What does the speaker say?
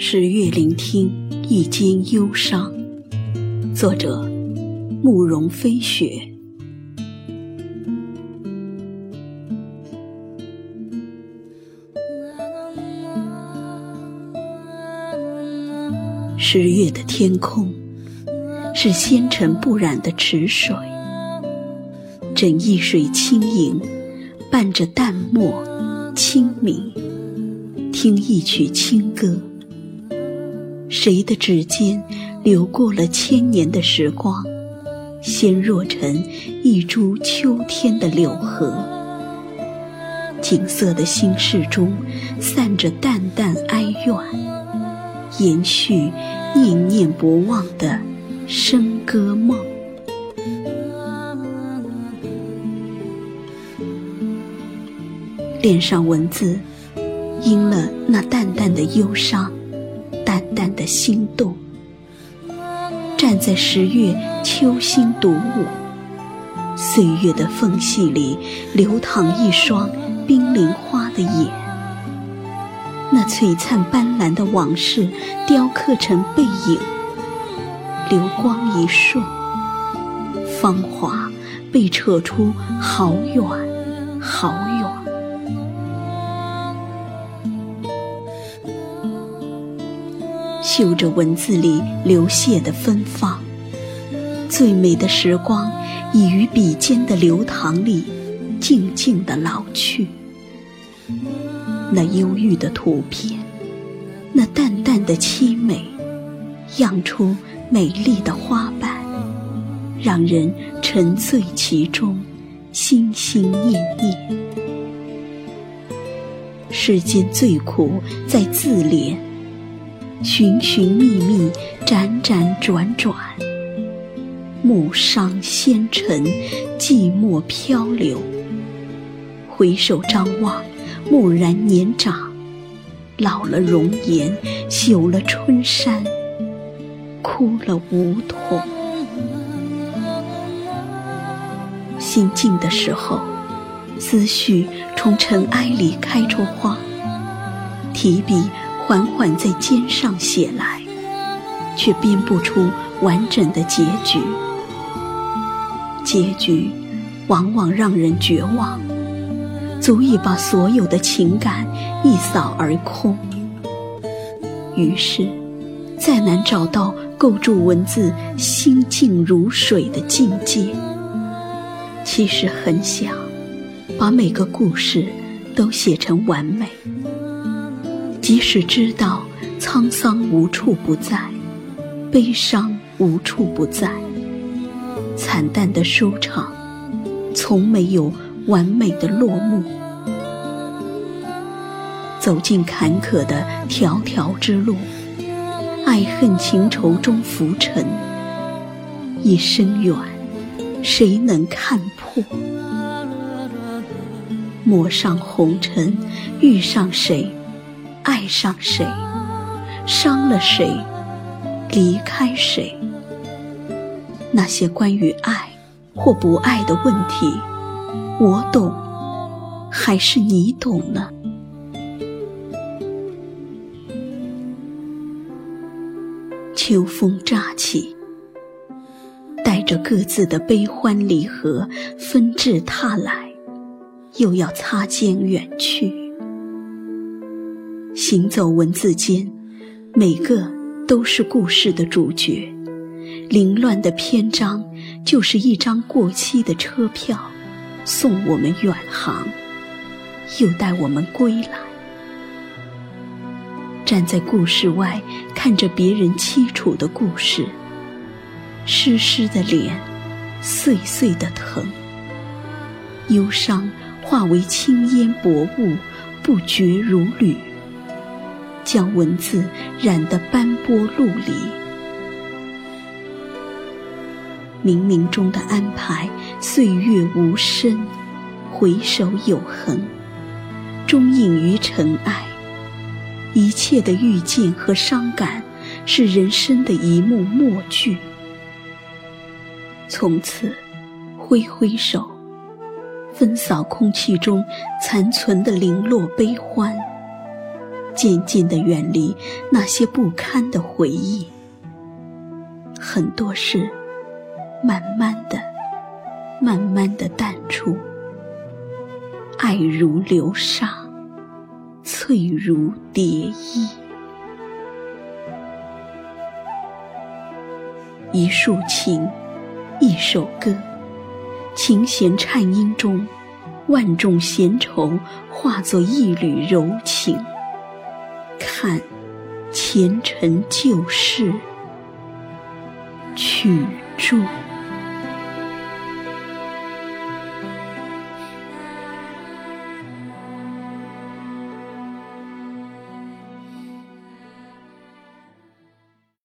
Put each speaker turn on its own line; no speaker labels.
十月聆听一间忧伤，作者慕容飞雪。十月的天空是纤尘不染的池水，整一水轻盈，伴着淡墨清明，听一曲清歌。谁的指尖流过了千年的时光，纤弱成一株秋天的柳河。景色的心事中，散着淡淡哀怨，延续念念不忘的笙歌梦。脸上文字，因了那淡淡的忧伤。的心动，站在十月秋心独舞，岁月的缝隙里流淌一双冰凌花的眼，那璀璨斑斓的往事雕刻成背影，流光一瞬，芳华被扯出好远，好远。嗅着文字里流泻的芬芳，最美的时光已于笔尖的流淌里静静的老去。那忧郁的图片，那淡淡的凄美，漾出美丽的花瓣，让人沉醉其中，心心念念。世间最苦在自怜。寻寻觅觅，辗辗转转，暮伤纤尘，寂寞漂流。回首张望，蓦然年长，老了容颜，朽了春山，枯了梧桐。心静的时候，思绪从尘埃里开出花，提笔。缓缓在肩上写来，却编不出完整的结局。结局往往让人绝望，足以把所有的情感一扫而空。于是，再难找到构筑文字心静如水的境界。其实很想把每个故事都写成完美。即使知道沧桑无处不在，悲伤无处不在，惨淡的收场，从没有完美的落幕。走进坎坷的条条之路，爱恨情仇中浮沉，一生缘，谁能看破？抹上红尘，遇上谁？爱上谁，伤了谁，离开谁？那些关于爱或不爱的问题，我懂，还是你懂呢？秋风乍起，带着各自的悲欢离合，纷至沓来，又要擦肩远去。行走文字间，每个都是故事的主角。凌乱的篇章，就是一张过期的车票，送我们远航，又带我们归来。站在故事外，看着别人凄楚的故事，湿湿的脸，碎碎的疼。忧伤化为轻烟薄雾，不绝如缕。将文字染得斑驳陆离，冥冥中的安排，岁月无声，回首有痕，终隐于尘埃。一切的遇见和伤感，是人生的一幕默剧。从此，挥挥手，分扫空气中残存的零落悲欢。渐渐地远离那些不堪的回忆。很多事，慢慢的、慢慢的淡出。爱如流沙，翠如蝶衣。一束情，一首歌，琴弦颤音中，万种闲愁化作一缕柔情。看，前尘旧事，曲终。